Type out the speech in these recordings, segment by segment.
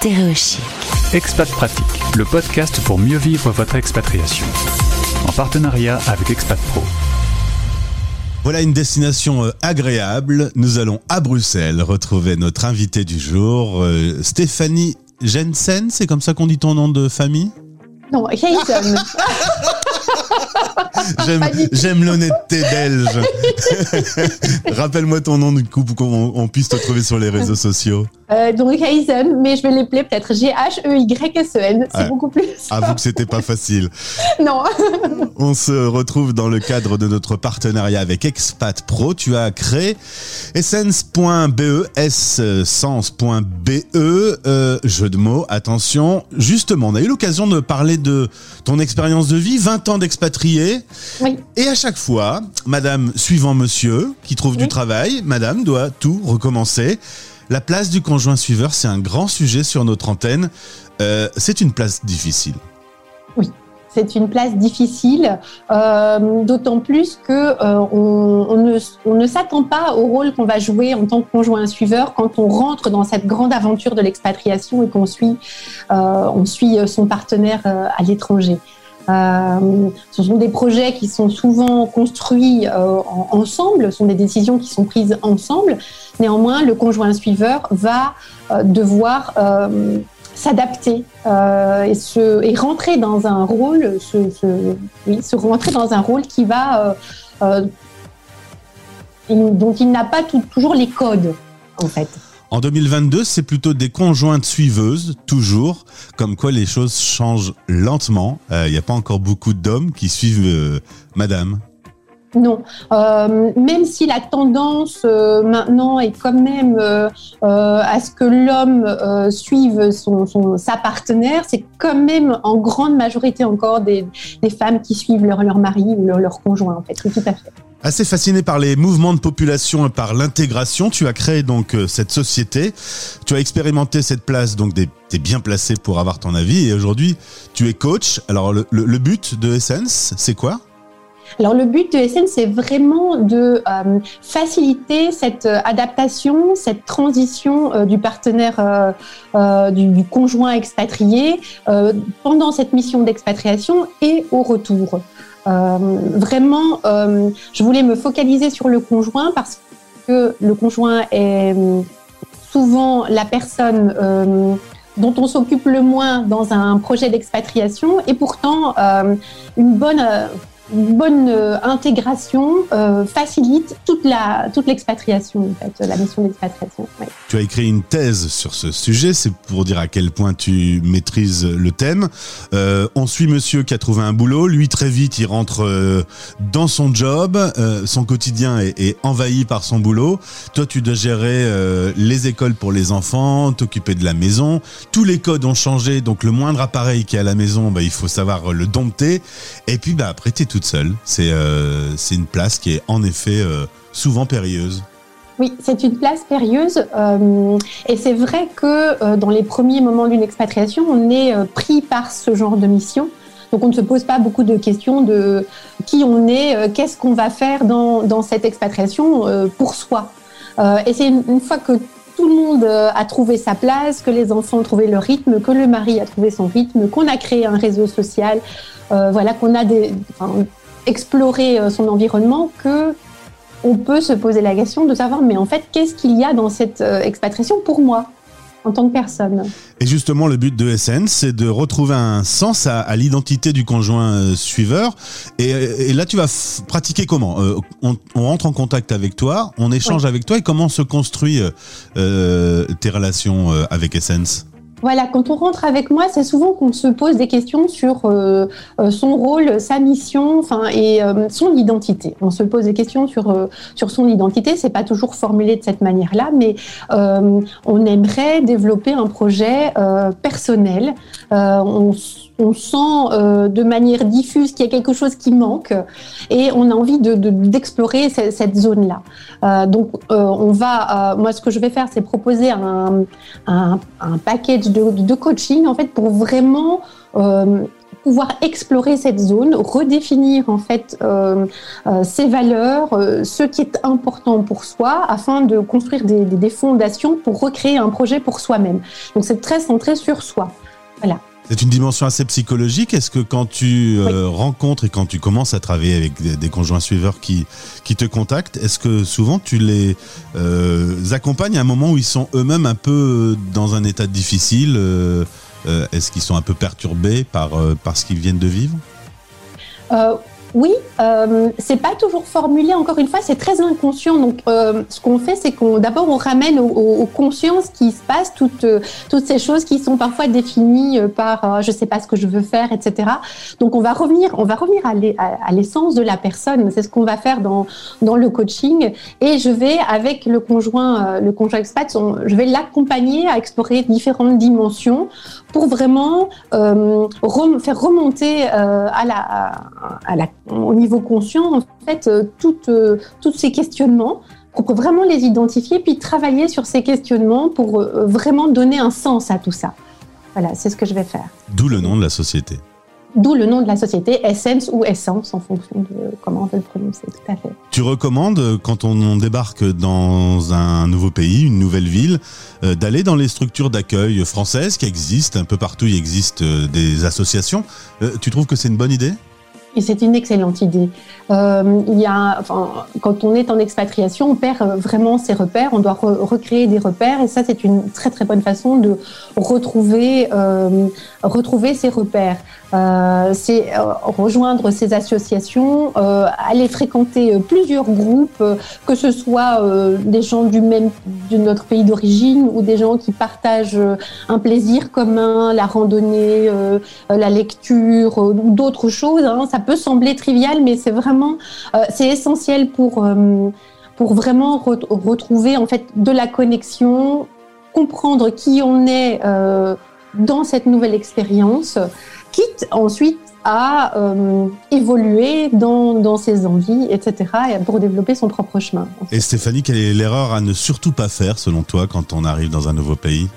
Stéréochic. Expat Pratique, le podcast pour mieux vivre votre expatriation. En partenariat avec Expat Pro. Voilà une destination euh, agréable. Nous allons à Bruxelles retrouver notre invité du jour, euh, Stéphanie Jensen. C'est comme ça qu'on dit ton nom de famille? Non, Jason. J'aime, l'honnêteté belge. Rappelle-moi ton nom du coup pour qu'on on puisse te trouver sur les réseaux sociaux. Euh, donc mais je vais l'appeler peut-être G-H-E-Y-S-E-N. C'est beaucoup plus. Avoue que c'était pas facile. Non. On se retrouve dans le cadre de notre partenariat avec Expat Pro. Tu as créé essence.be, essence.be, euh, jeu de mots, attention. Justement, on a eu l'occasion de parler de ton expérience de vie, 20 ans Oui. Et à chaque fois, madame suivant monsieur, qui trouve du Oui. travail, madame doit tout recommencer. La place du conjoint suiveur, c'est un grand sujet sur notre antenne. Euh, c'est une place difficile. C'est une place difficile, euh, d'autant plus que euh, on, on ne, on ne s'attend pas au rôle qu'on va jouer en tant que conjoint suiveur quand on rentre dans cette grande aventure de l'expatriation et qu'on suit, on suit son partenaire à l'étranger. Euh, ce sont des projets qui sont souvent construits euh, en- ensemble, ce sont des décisions qui sont prises ensemble. Néanmoins, le conjoint suiveur va euh, devoir s'adapter et, se, et rentrer dans un rôle, se, se- oui, rentrer dans un rôle qui va, dont il n'a pas toujours les codes, en fait. En 2022, c'est plutôt des conjointes suiveuses, toujours, comme quoi les choses changent lentement. Il n'y a pas encore beaucoup d'hommes qui suivent euh, Madame. Non, Euh, même si la tendance euh, maintenant est quand même euh, euh, à ce que l'homme euh, suive son, sa partenaire, c'est quand même en grande majorité encore des, femmes qui suivent leur, leur mari ou leur, leur conjoint, en fait. Tout à fait. Assez fasciné par les mouvements de population et par l'intégration, tu as créé donc euh, cette société. Tu as expérimenté cette place, donc tu es bien placé pour avoir ton avis. Et aujourd'hui, tu es coach. Alors le, but de Essence, c'est quoi? Alors le but de SN, c'est vraiment de euh, faciliter cette euh, adaptation, cette transition du partenaire, du, conjoint expatrié pendant cette mission d'expatriation et au retour. Euh, vraiment, euh, je voulais me focaliser sur le conjoint parce que le conjoint est euh, souvent la personne dont on s'occupe le moins dans un projet d'expatriation. Et pourtant une bonne bonne euh, intégration euh, facilite toute la toute l'expatriation en fait, la mission d'expatriation. Tu as écrit une thèse sur ce sujet, c'est pour dire à quel point tu maîtrises le thème. Euh, on suit monsieur qui a trouvé un boulot, lui très vite il rentre dans son job, son quotidien est, envahi par son boulot. Toi tu dois gérer les écoles pour les enfants, t'occuper de la maison. Tous les codes ont changé, donc le moindre appareil qui est à la maison, bah, il faut savoir le dompter. Et puis bah, après t'es seule. C'est euh, c'est une place qui est en effet euh, souvent périlleuse. Oui, c'est une place périlleuse euh, et c'est vrai que dans les premiers moments d'une expatriation, on est pris par ce genre de mission. Donc on ne se pose pas beaucoup de questions de qui on est, qu'est-ce qu'on va faire dans, cette expatriation pour soi. Et c'est une, une fois que tout le monde euh, a trouvé sa place, que les enfants ont trouvé leur rythme, que le mari a trouvé son rythme, qu'on a créé un réseau social, euh, voilà, qu'on a exploré euh, son environnement, que on peut se poser la question de savoir, mais en fait, qu'est-ce qu'il y a dans cette expatriation pour moi, en tant que personne. Et justement, le but de SN, c'est de retrouver un sens à, à l'identité du conjoint euh, suiveur. Et, et là, tu vas pratiquer comment Euh, on, on rentre en contact avec toi, on échange avec toi, et comment se construit euh, euh, tes relations avec Essence Voilà, quand on rentre avec moi, c'est souvent qu'on se pose des questions sur euh, euh, son rôle, sa mission, enfin et euh, son identité. On se pose des questions sur sur son identité. C'est pas toujours formulé de cette manière-là, mais on aimerait développer un projet personnel. On, sent de manière diffuse qu'il y a quelque chose qui manque et on a envie de- de- d'explorer ce- cette zone-là. Donc, on va, moi, ce que je vais faire, c'est proposer un, un, un package de, coaching en fait pour vraiment euh, pouvoir explorer cette zone, redéfinir en fait euh, euh, ses valeurs, ce qui est important pour soi, afin de construire des, des, des fondations pour recréer un projet pour soi-même. Donc c'est très centré sur soi. Voilà. C'est une dimension assez psychologique. Est-ce que quand tu euh, rencontres et quand tu commences à travailler avec des, des conjoints suiveurs qui, qui te contactent, est-ce que souvent tu les euh, accompagnes à un moment où ils sont eux-mêmes un peu dans un état difficile euh, Est-ce qu'ils sont un peu perturbés par, par ce qu'ils viennent de vivre? Oui, euh, c'est pas toujours formulé. Encore une fois, c'est très inconscient. Donc, euh, ce qu'on fait, c'est qu'on d'abord on ramène aux, aux consciences qui se passe toutes euh, toutes ces choses qui sont parfois définies euh, par euh, je sais pas ce que je veux faire, etc. Donc, on va revenir, on va revenir à l'essence de la personne. C'est ce qu'on va faire dans dans le coaching. Et je vais avec le conjoint le conjoint expat, je vais l'accompagner à explorer différentes dimensions pour vraiment rem, faire remonter la au niveau conscient, en fait, euh, toutes, euh, ces questionnements pour vraiment les identifier, puis travailler sur ces questionnements pour euh, vraiment donner un sens à tout ça. Voilà, c'est ce que je vais faire. D'où le nom de la société. D'où le nom de la société, Essence ou Essence, en fonction de comment on veut le prononcer, tout à fait. Tu recommandes, quand on débarque dans un nouveau pays, une nouvelle ville, d'aller dans les structures d'accueil françaises qui existent, un peu partout il existe des associations. Tu trouves que c'est une bonne idée? C'est une excellente idée. Euh, il y a, enfin, quand on est en expatriation, on perd vraiment ses repères. On doit re recréer des repères, et ça, c'est une très très bonne façon de retrouver euh, retrouver ses repères. Euh, c'est euh, rejoindre ces associations, euh, aller fréquenter plusieurs groupes, que ce soit des gens du même de notre pays d'origine ou des gens qui partagent un plaisir commun, la randonnée, la lecture ou d'autres choses. Hein. Ça peut sembler trivial, mais c'est vraiment c'est essentiel pour pour vraiment re retrouver en fait de la connexion, comprendre qui on est dans cette nouvelle expérience quitte ensuite à euh, évoluer dans, dans, ses envies, etc., pour développer son propre chemin. Et Stéphanie, quelle est l'erreur à ne surtout pas faire, selon toi, quand on arrive dans un nouveau pays?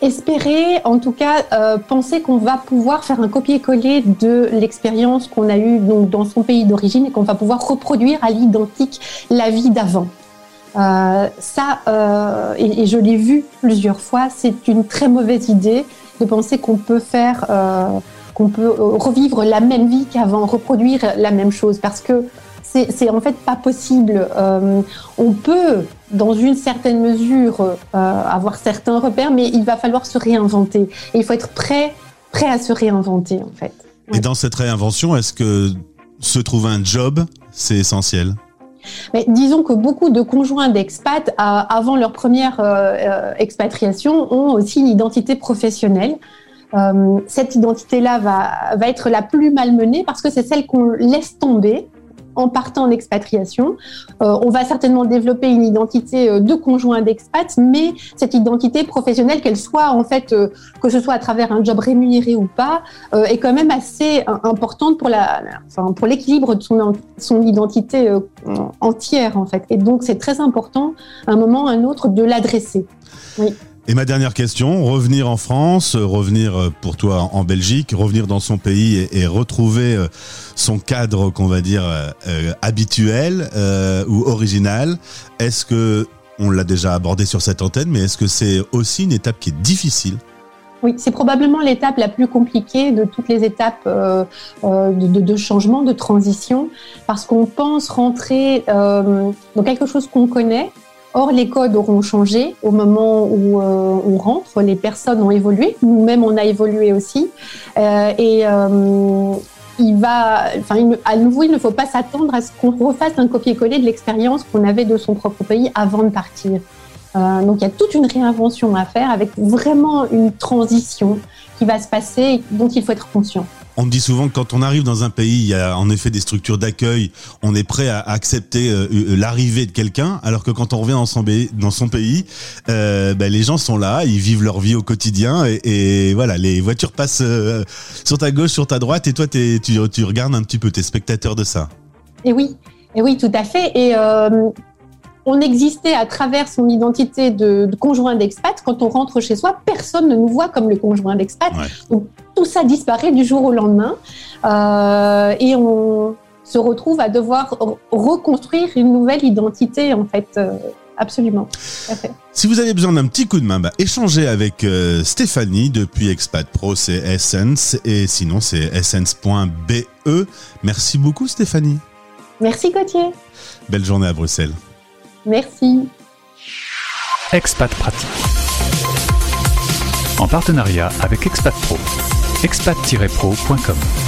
Espérer, en tout cas, euh, penser qu'on va pouvoir faire un copier-coller de l'expérience qu'on a eue donc, dans son pays d'origine et qu'on va pouvoir reproduire à l'identique la vie d'avant. Euh, ça, et, et, je l'ai vu plusieurs fois, c'est une très mauvaise idée de penser qu'on peut faire, euh, qu'on peut revivre la même vie qu'avant, reproduire la même chose, parce que c'est en fait pas possible. Euh, on peut, dans une certaine mesure, euh, avoir certains repères, mais il va falloir se réinventer. Et il faut être prêt, prêt à se réinventer, en fait. Et dans cette réinvention, est-ce que se trouver un job, c'est essentiel? Mais disons que beaucoup de conjoints d'expats, avant leur première euh, expatriation, ont aussi une identité professionnelle. Euh, cette identité-là va, va être la plus malmenée parce que c'est celle qu'on laisse tomber en partant en expatriation. Euh, on va certainement développer une identité euh, de conjoint d'expat, mais cette identité professionnelle, qu'elle soit en fait, euh, que ce soit à travers un job rémunéré ou pas, est quand même assez importante pour la, enfin, pour l'équilibre de son, son identité entière en fait. Et donc c'est très important, à un moment ou à un autre, de l'adresser. Oui. Et ma dernière question, revenir en France, revenir pour toi en Belgique, revenir dans son pays et, et retrouver son cadre qu'on va dire euh, habituel euh, ou original. Est-ce que on l'a déjà abordé sur cette antenne, mais est-ce que c'est aussi une étape qui est difficile? Oui, c'est probablement l'étape la plus compliquée de toutes les étapes euh, euh, de, changement, de transition, parce qu'on pense rentrer euh, dans quelque chose qu'on connaît, Or, les codes auront changé au moment où euh, on rentre, les personnes ont évolué, nous-mêmes on a évolué aussi. Euh, et euh, il va, enfin, à nouveau, il ne faut pas s'attendre à ce qu'on refasse un copier-coller de l'expérience qu'on avait de son propre pays avant de partir. donc, il y a toute une réinvention à faire avec vraiment une transition qui va se passer et dont il faut être conscient. On me dit souvent que quand on arrive dans un pays, il y a en effet des structures d'accueil, on est prêt à accepter euh, l'arrivée de quelqu'un, alors que quand on revient dans son, pays, euh, ben, les gens sont là, ils vivent leur vie au quotidien, et, voilà, les voitures passent euh, sur ta gauche, sur ta droite, et toi tu, regardes un petit peu, t'es spectateur de ça. Et oui, et oui, tout à fait. Euh, on existait à travers son identité de, conjoint d'expat. Quand on rentre chez soi, personne ne nous voit comme le conjoint d'expat. Donc tout ça disparaît du jour au lendemain euh, et on se retrouve à devoir reconstruire une nouvelle identité en fait. Euh, absolument. Si vous avez besoin d'un petit coup de main, bah, échangez avec euh, Stéphanie depuis Expat Pro, c'est Essence, et sinon c'est essence.be. Merci beaucoup Stéphanie. Merci Gauthier. Belle journée à Bruxelles. Merci. Expat Pratique. En partenariat avec Expat Pro. expat-pro.com